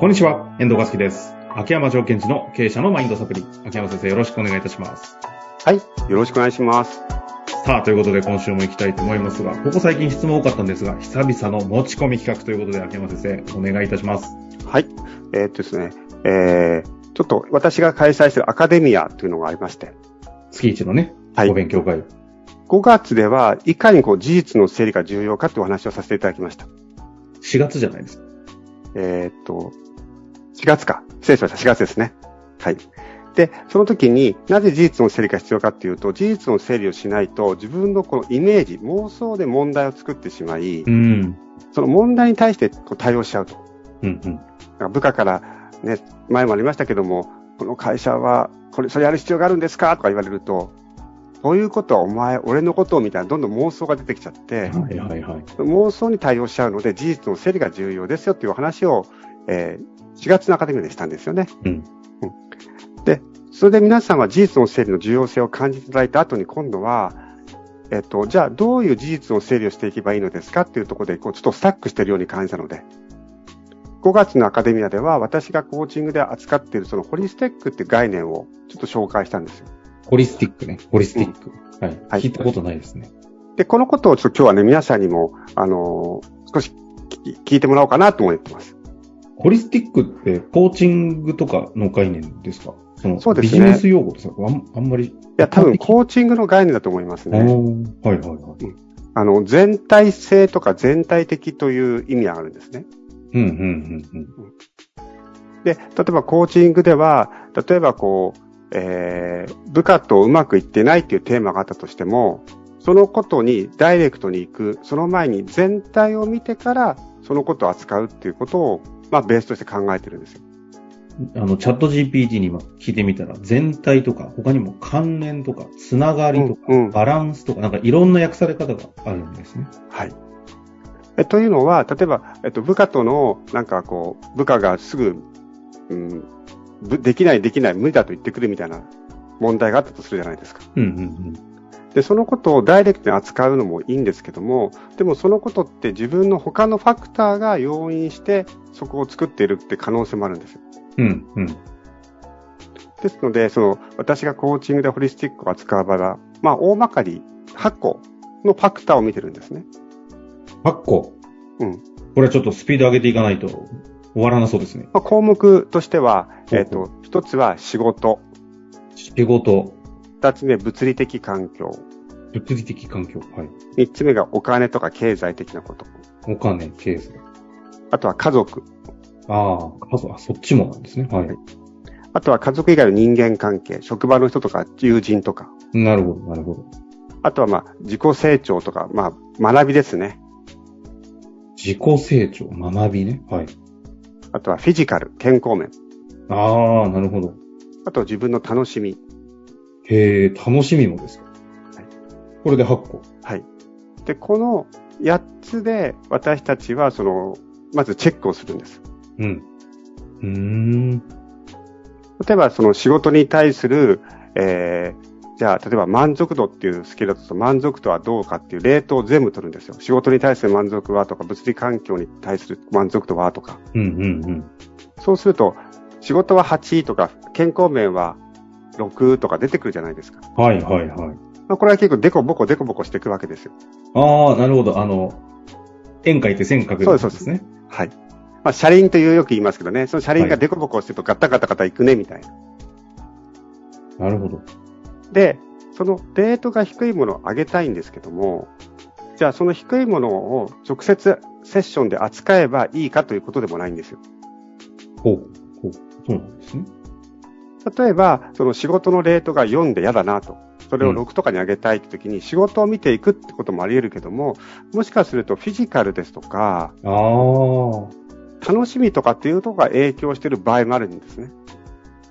こんにちは、遠藤和樹です。秋山条件地の経営者のマインドサプリ。秋山先生、よろしくお願いいたします。はい。よろしくお願いします。さあ、ということで今週も行きたいと思いますが、ここ最近質問多かったんですが、久々の持ち込み企画ということで、秋山先生、お願いいたします。はい。えーっとですね、えー、ちょっと私が開催しているアカデミアというのがありまして、月一のね、はいご勉強会。5月ではいかにこう事実の整理が重要かというお話をさせていただきました。4月じゃないですか。えーっと、4月か。失礼しました。4月ですね。はい。で、その時になぜ事実の整理が必要かっていうと、事実の整理をしないと自分のこのイメージ、妄想で問題を作ってしまい、うん。その問題に対してこう対応しちゃうと。うんうん。部下からね、前もありましたけども、この会社は、これ、それやる必要があるんですか？とか言われると、そういうことはお前、俺のことをみたいな、どんどん妄想が出てきちゃって、はいはいはい。妄想に対応しちゃうので、事実の整理が重要ですよっていうお話を、えー4月のアカデミーでしたんですよね。うん。で、それで皆さんは事実の整理の重要性を感じていただいた後に今度は、えっと、じゃあどういう事実の整理をしていけばいいのですかっていうところで、こう、ちょっとスタックしているように感じたので、5月のアカデミアでは私がコーチングで扱っているそのホリステックっていう概念をちょっと紹介したんですよ。ホリスティックね。ホリスティック。はい。はい聞いたことないですね。で、このことをちょっと今日はね、皆さんにも、あのー少し聞いてもらおうかなと思ってます。ホリスティックって、コーチングとかの概念ですか？そうですねビジネス用語ですかあんあんまり。いいや、多分コーチングの概念だと思いますね。はいはいはい。あの、全体性とか全体的という意味があるんですね。うんうんうんうん。で、例えばコーチングでは、例えばこう、えー、部下とうまくいってないっていうテーマがあったとしても、そのことにダイレクトに行く、その前に全体を見てから、そのことを扱うっていうことを、まあ、ベースとして考えてるんですよ。あの、チャット GPT に今聞いてみたら、全体とか、他にも関連とか、つながりとか、うんうんバランスとか、なんかいろんな訳され方があるんですね。はい。えというのは、例えば、えっと、部下との、なんかこう、部下がすぐ、うん、ぶできない、できない、無理だと言ってくるみたいな問題があったとするじゃないですか。うんうんで、そのことをダイレクトに扱うのもいいんですけども、でもそのことって自分の他のファクターが要因して、そこを作っているって可能性もあるんですよ。うん。うんうん。ですので、その、私がコーチングでホリスティックを扱う場合は、まあ、大まかに8個のファクターを見てるんですね。8個？うん。これはちょっとスピード上げていかないと終わらなそうですね。まあ、項目としては、えっ、と、一つは仕事、仕事、二つ目物理的環境、物理的環境。はい。三つ目がお金とか経済的なこと、お金、経済。あとは家族、ああ、あそあそっちもなんですね。はい。あとは家族以外の人間関係、職場の人とか友人とか、なるほど、なるほど。あとはまあ自己成長とか、まあ学びですね。自己成長、学びね。はい。あとはフィジカル、健康面。ああ、なるほど。あと自分の楽しみ。へえ、楽しみもですか？はいこれで8個。はい。で、この8つで私たちはその、まずチェックをするんです。うん。うーん。例えばその仕事に対する、えー、じゃあ、例えば満足度っていうスケールだと満足度はどうかっていうレートを全部取るんですよ。仕事に対する満足はとか、物理環境に対する満足度はとか。うんうんうん。そうすると、仕事は8とか、健康面は6とか出てくるじゃないですか。はいはいはい。まあ、これは結構デコボコデコボコしていくわけですよ。ああ、なるほど。あの、円書いて線書くそうですですね。はい。まあ、車輪というよく言いますけどね、その車輪はいがデコボコしてるとガタガタガタいくね、みたいな。なるほど。で、そのレートが低いものを上げたいんですけども、じゃあその低いものを直接セッションで扱えばいいかということでもないんですよ。ほう。ほう。そうなんですね。例えば、その仕事のレートが4で嫌だなと。それを6とかに上げたいって時に仕事を見ていくってこともあり得るけども、もしかするとフィジカルですとか、ああ、楽しみとかっていうところが影響している場合もあるんですね。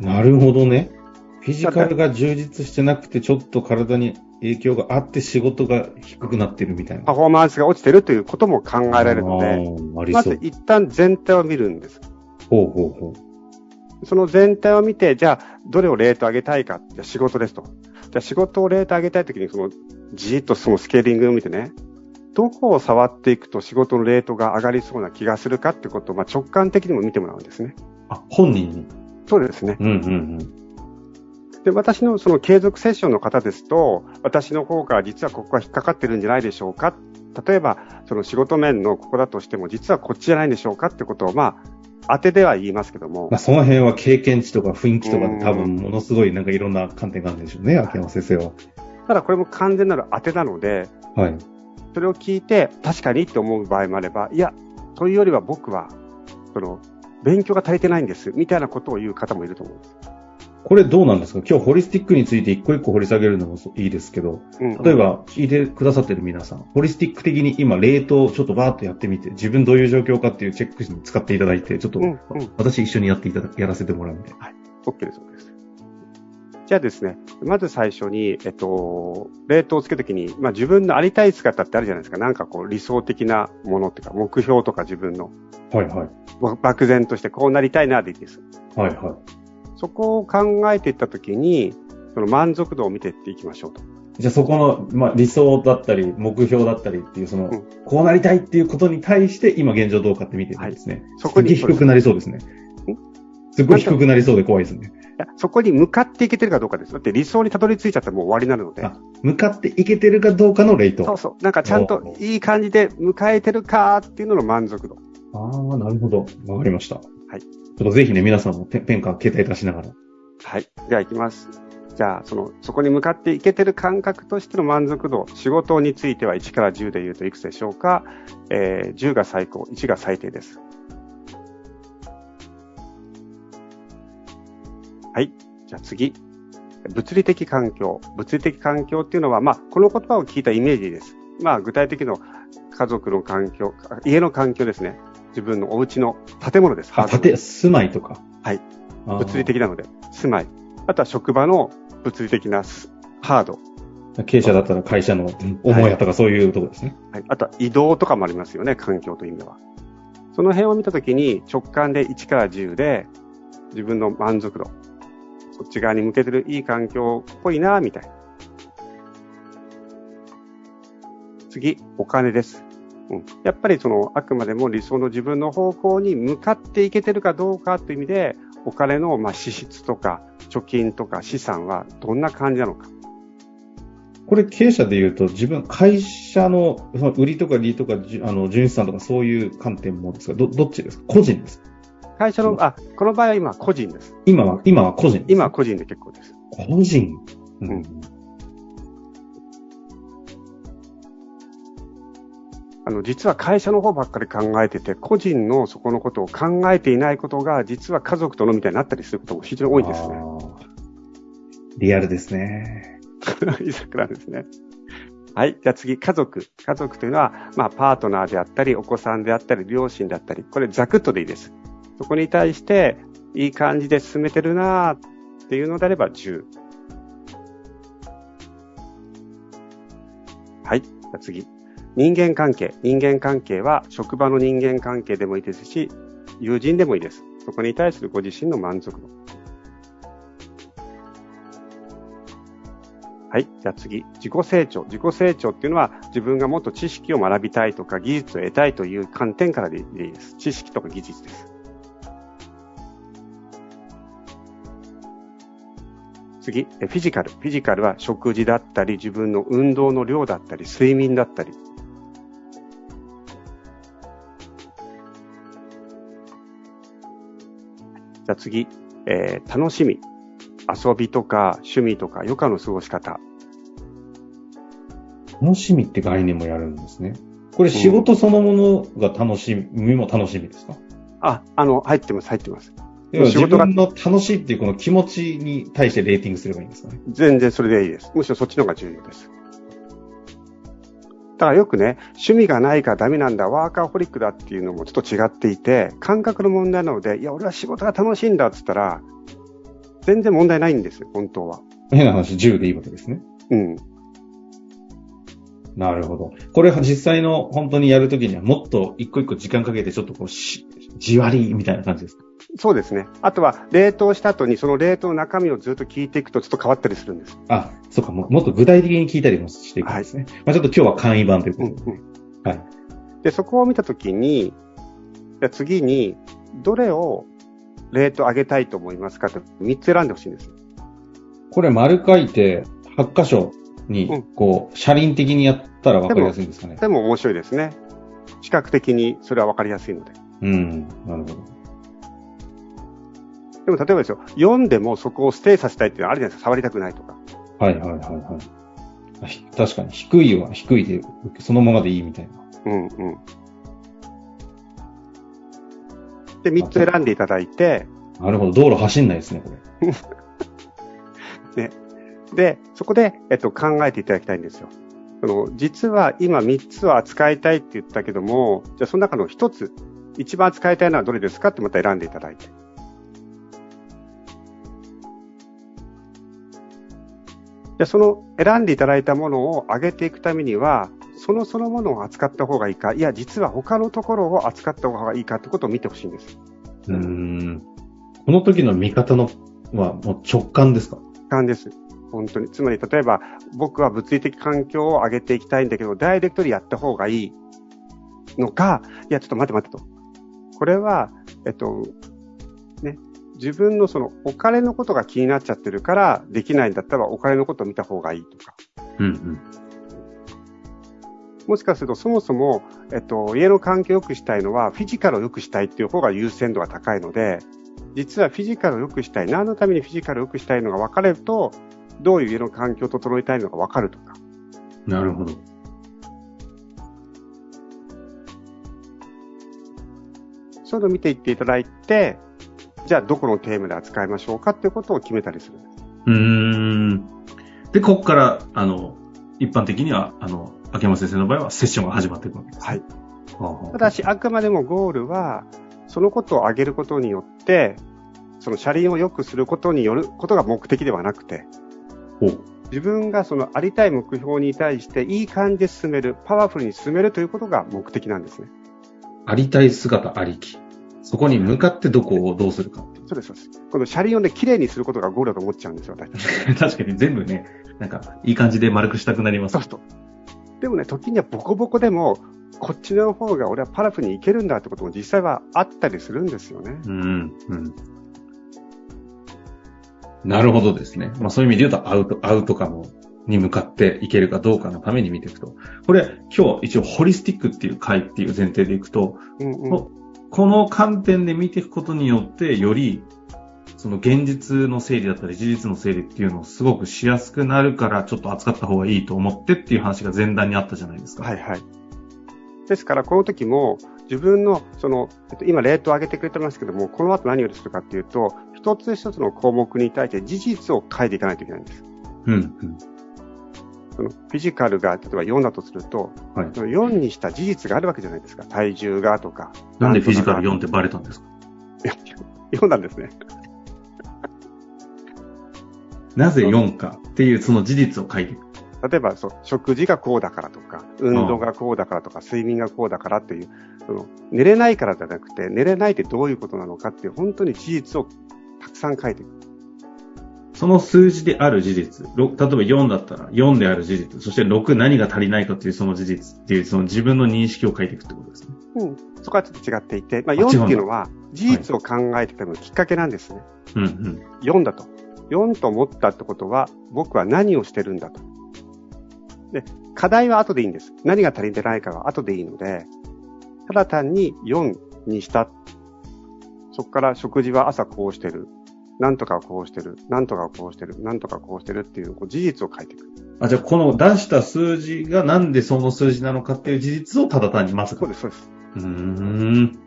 なるほどね。フィジカルが充実してなくて、ちょっと体に影響があって仕事が低くなってるみたいな。パフォーマンスが落ちてるということも考えられるので。まず一旦全体を見るんです。ほうほうほその全体を見て、じゃあ、どれをレート上げたいか。じゃあ仕事ですと。じゃあ仕事をレート上げたいときに、その、じーっとそのスケーリングを見てね、どこを触っていくと仕事のレートが上がりそうな気がするかってことを、まあ、直感的にも見てもらうんですね。あ、本人に？そうですね。うんうんうん。で、私のその継続セッションの方ですと、私の方から実はここが引っかかってるんじゃないでしょうか。例えば、その仕事面のここだとしても、実はこっちじゃないんでしょうかってことを、まあ、当てでは言いますけどもまあ、、その辺は経験値とか雰囲気とかで多分ものすごいなんかいろんな観点があるんでしょうね、秋山先生は。ただこれも完全なる当てなので、はい。それを聞いて確かにって思う場合もあれば、いや、というよりは僕は、その、勉強が足りてないんです、みたいなことを言う方もいると思うんです。これどうなんですか？今日ホリスティックについて一個一個掘り下げるのもいいですけど、うん例えば聞いてくださってる皆さん、ホリスティック的に今、レートをちょっとバーッとやってみて、自分どういう状況かっていうチェックに使っていただいて、ちょっと、うんうん私一緒にやっていただやらせてもらうんで。OK です、OK です。じゃあですね、まず最初に、えっと、レートをつけるときに、まあ自分のありたい姿ってあるじゃないですか。なんかこう理想的なものっていうか、目標とか自分の、はいはい。ば漠然としてこうなりたいなでいいです。はいはい。そこを考えていったときに、その満足度を見ていっていきましょうと。じゃあそこの、まあ、理想だったり、目標だったりっていう、その、うんこうなりたいっていうことに対して、今現状どうかって見てるんですね。そこに、低くなりそうですね。すっごい低くなりそうで怖いですね。そこに向かっていけてるかどうかです。だって理想にたどり着いちゃったらもう終わりなので。あ向かっていけてるかどうかのレート。そうそう。なんかちゃんといい感じで迎えてるかっていうのの満足度。ああ、なるほど。わかりました。はいちょっとぜひね、皆さんもペンペンか携帯出しながら。はい。では行きます。じゃあ、その、そこに向かっていけてる感覚としての満足度、仕事については1から10で言うといくつでしょうかえー、10が最高、1が最低です。はい。じゃあ次。物理的環境。物理的環境っていうのは、まあ、この言葉を聞いたイメージです。まあ、具体的な家族の環境、家の環境ですね。自分のお家の建物です。あ、建て、住まいとか。はい。物理的なので、住まい。あとは職場の物理的なスハード。経営者だったら会社の思いやとかそういうところですね。はい、あとは移動とかもありますよね、環境という意味では。その辺を見たときに直感で1から10で自分の満足度、そっち側に向けてるいい環境っぽいな、みたいな。次、お金です。うん、やっぱりその、あくまでも理想の自分の方向に向かっていけてるかどうかという意味で、お金のまあ支出とか貯金とか資産はどんな感じなのか。これ経営者で言うと、自分、会社のその売りとか利とか、あの、純資産とかそういう観点もですか？ど、どっちですか？個人ですか？会社の、あ、この場合は今個人です。今は、今は個人です今は個人で結構です。個人？ううんあの、実は会社の方ばっかり考えてて、個人のそこのことを考えていないことが、実は家族とのみたいになったりすることも非常に多いんですね。リアルですね。いさくらですね。はい。じゃあ次、家族。家族というのは、まあ、パートナーであったり、お子さんであったり、両親であったり、これザクッとでいいです。そこに対して、いい感じで進めてるなーっていうのであれば10。はい。じゃあ次。人間関係。人間関係は、職場の人間関係でもいいですし、友人でもいいです。そこに対するご自身の満足度。はい。じゃあ次。自己成長。自己成長っていうのは自分がもっと知識を学びたいとか技術を得たいという観点からでいいです。知識とか技術です。次。フィジカル。フィジカルは食事だったり、自分の運動の量だったり、睡眠だったり。じゃあ次。えー楽しみ。遊びとか趣味とか余暇の過ごし方。楽しみって概念もやるんですね。これ仕事そのものが楽しみも楽しみですか？あ、あの、入ってます、入ってます。要は自仕事が分の楽しいっていうこの気持ちに対してレーティングすればいいんですかね？全然それでいいです。むしろそっちの方が重要です。だからよくね、趣味がないからダメなんだ、ワーカーホリックだっていうのもちょっと違っていて、感覚の問題なので、いや、俺は仕事が楽しいんだって言ったら、全然問題ないんですよ、本当は。変な話、10でいいわけですね。うん。なるほど。これ実際の本当にやるときにはもっと一個一個時間かけてちょっとこうし、じわりみたいな感じですか？そうですね。あとは、冷凍した後にその冷凍の中身をずっと聞いていくとちょっと変わったりするんです。あ、そうかも、もっと具体的に聞いたりもしていくんですね。まあちょっと今日は簡易版といううんことで。うん。はい。で、そこを見たときに、じゃあ次に、どれをレート上げたいと思いますかって3つ選んでほしいんです。これ丸書いて、8箇所にうん、こう、車輪的にやったら分かりやすいんですかね。でも面白いですね。視覚的にそれは分かりやすいので。うん。なるほど。でも例えばですよ、読んでもそこをステイさせたいっていうのはあるじゃないですか。触りたくないとか。はいはいはいはい。確かに、低いは低いで、そのままでいいみたいな。うんうん。で、3つ選んでいただいて、なるほど。道路走んないですね、これ。で、そこで、えっと、考えていただきたいんですよ。その、実は今3つは扱いたいって言ったけども、じゃあその中の1つ、一番扱いたいのはどれですかってまた選んでいただいて。で、その選んでいただいたものを上げていくためには、そのそのものを扱った方がいいか、いや、実は他のところを扱った方がいいかってことを見てほしいんです。うーん。この時の見方のはもう直感ですか？感です。本当に。つまり、例えば、僕は物理的環境を上げていきたいんだけど、ダイレクトにやった方がいいのか、いや、ちょっと待って待ってと。これは、えっと、ね、自分のそのお金のことが気になっちゃってるからできないんだったらお金のことを見た方がいいとか。うんうん。もしかするとそもそも、えっと、家の環境を良くしたいのはフィジカルを良くしたいっていう方が優先度が高いので、実はフィジカルを良くしたい、何のためにフィジカルを良くしたいのが分かれると、どういう家の環境を整えたいのか分かるとか。なるほど。そういうのを見ていっていただいて、じゃあどこのテーマで扱いましょうかっていうことを決めたりするんです。うーん。で、ここから、あの、一般的には、あの、秋山先生の場合はセッションが始まっていくわけです。はい。はあただし、あくまでもゴールは、そのことを上げることによって、その車輪を良くすることによることが目的ではなくて。自分がそのありたい目標に対していい感じで進める、パワフルに進めるということが目的なんですね。ありたい姿ありき。そこに向かってどこをどうするか。そうです、そうです。この車輪をね、綺麗にすることがゴールだと思っちゃうんですよ、私。確かに全部ね、なんか、いい感じで丸くしたくなりますそう。すると。でもね、時にはボコボコでも、こっちの方が俺はパラフに行けるんだってことも実際はあったりするんですよね。うん、うん。なるほどですね。まあそういう意味で言うと、アウト、アウトカムに向かっていけるかどうかのために見ていくと。これ、今日一応ホリスティックっていう回っていう前提でいくと、うんうん。ここの観点で見ていくことによって、より、その現実の整理だったり事実の整理っていうのをすごくしやすくなるから、ちょっと扱った方がいいと思ってっていう話が前段にあったじゃないですか。はいはい。ですから、この時も、自分の、その、えっと、今、レートを上げてくれてますけども、この後何をするかっていうと、一つ一つの項目に対して事実を書いていかないといけないんです。うん、うん。そのフィジカルが、例えば4だとすると、はい。その4にした事実があるわけじゃないですか。体重がとか。なんでフィジカル4 4ってバレたんですか？4なんですね。なぜ4かっていうその事実を書いていく。例えばそう、食事がこうだからとか、運動がこうだからとか、睡眠がこうだからっていう、その寝れないからじゃなくて、寝れないってどういうことなのかっていう、本当に事実をたくさん書いていく。その数字である事実、ろ例えば4だったら4である事実、そして6何が足りないかというその事実っていうその自分の認識を書いていくってことですね。うん。そこはちょっと違っていて、まあ、あ違うんだ4っていうのは、事実を考えてためのきっかけなんですね。うんうん。4だと。4と思ったってことは、僕は何をしてるんだと。で、課題は後でいいんです。何が足りてないかは後でいいので、ただ単に4にした。そこから食事は朝こうしてる。なんとかこうしてる。なんとかこうしてる。なんとかこうしてるっていうこう事実を書いていく。あ、じゃあこの出した数字がなんでその数字なのかっていう事実をただ単にまずか。そうです、そうです。うーん。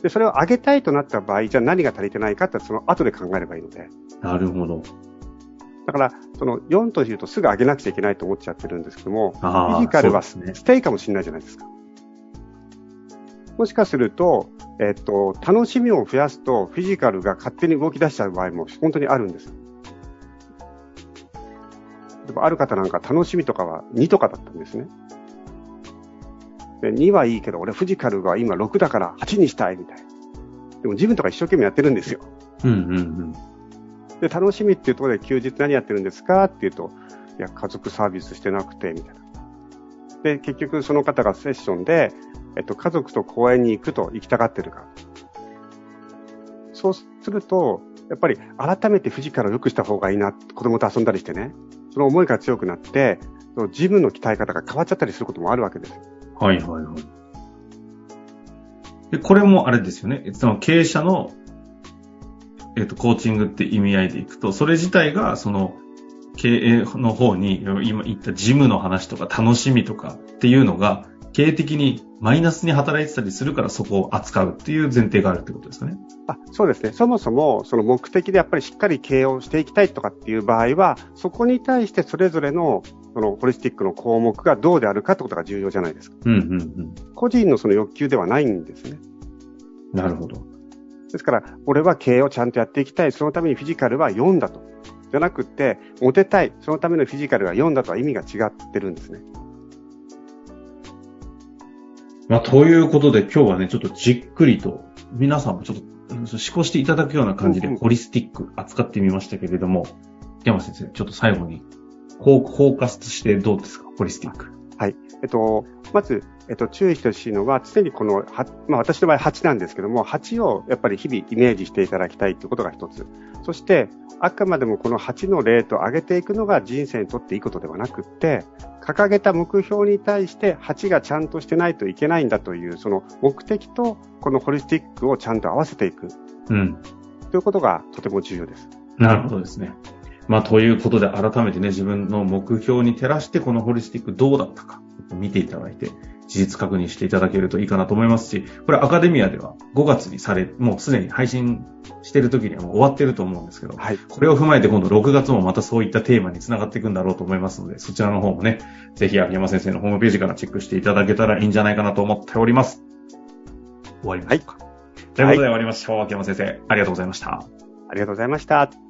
で、それを上げたいとなった場合、じゃあ何が足りてないかってその後で考えればいいので。なるほど。だから、その4というとすぐ上げなくちゃいけないと思っちゃってるんですけども。フィジカルは。ステイかもしれないじゃないですか。もしかすると、えっと、楽しみを増やすと、フィジカルが勝手に動き出しちゃう場合も本当にあるんです。ある方なんか楽しみとかは2とかだったんですね。で2はいいけど、俺フィジカルが今6だから8にしたいみたいな。でも自分とか一生懸命やってるんですよ。うんうんうん。で、楽しみっていうところで休日何やってるんですかっていうと、いや、家族サービスしてなくて、みたいな。で、結局その方がセッションで、えっと、家族と公園に行くと行きたがってるか。そうすると、やっぱり改めてフィジカルを良くした方がいいな、子供と遊んだりしてね、その思いが強くなって、そのジムの鍛え方が変わっちゃったりすることもあるわけです。はいはいはい。で、これもあれですよね。その経営者の、えっ、と、コーチングって意味合いでいくと、それ自体が、その、経営の方に、今言ったジムの話とか楽しみとかっていうのが、経営的にマイナスに働いてたりするからそこを扱うっていう前提があるってことですかね。あそうですね。そもそもその目的でやっぱりしっかり経営をしていきたいとかっていう場合は、そこに対してそれぞれのそのホリスティックの項目がどうであるかってことが重要じゃないですか。うんうんうん、個人のその欲求ではないんですね。なるほど。ですから、俺は経営をちゃんとやっていきたい。そのためにフィジカルは4だと。じゃなくて、モテたい。そのためのフィジカルが4だとは意味が違ってるんですね。まあ、ということで今日はね、ちょっとじっくりと、皆さんもちょっと思考していただくような感じで、ホリスティック扱ってみましたけれども、山先生、ちょっと最後に、フォーカスしてどうですか、ホリスティック。はい。えっと、まず、えっと、注意してほしいのは、常にこの、まあ、私の場合8なんですけども、8をやっぱり日々イメージしていただきたいということが一つ。そして、あくまでもこの8のレートを上げていくのが人生にとっていいことではなくって、掲げた目標に対して8がちゃんとしてないといけないんだという、その目的とこのホリスティックをちゃんと合わせていく。うん。ということがとても重要です。なるほどですね。まあ、ということで改めてね、自分の目標に照らしてこのホリスティックどうだったか見ていただいて、事実確認していただけるといいかなと思いますし、これアカデミアでは5月にされ、もうすでに配信してる時にはもう終わってると思うんですけど、はい、これを踏まえて今度6月もまたそういったテーマにつながっていくんだろうと思いますので、そちらの方もね、ぜひ秋山先生のホームページからチェックしていただけたらいいんじゃないかなと思っております。終わりましょうか。はい、ということで終わりましょう。秋山先生、ありがとうございました。ありがとうございました。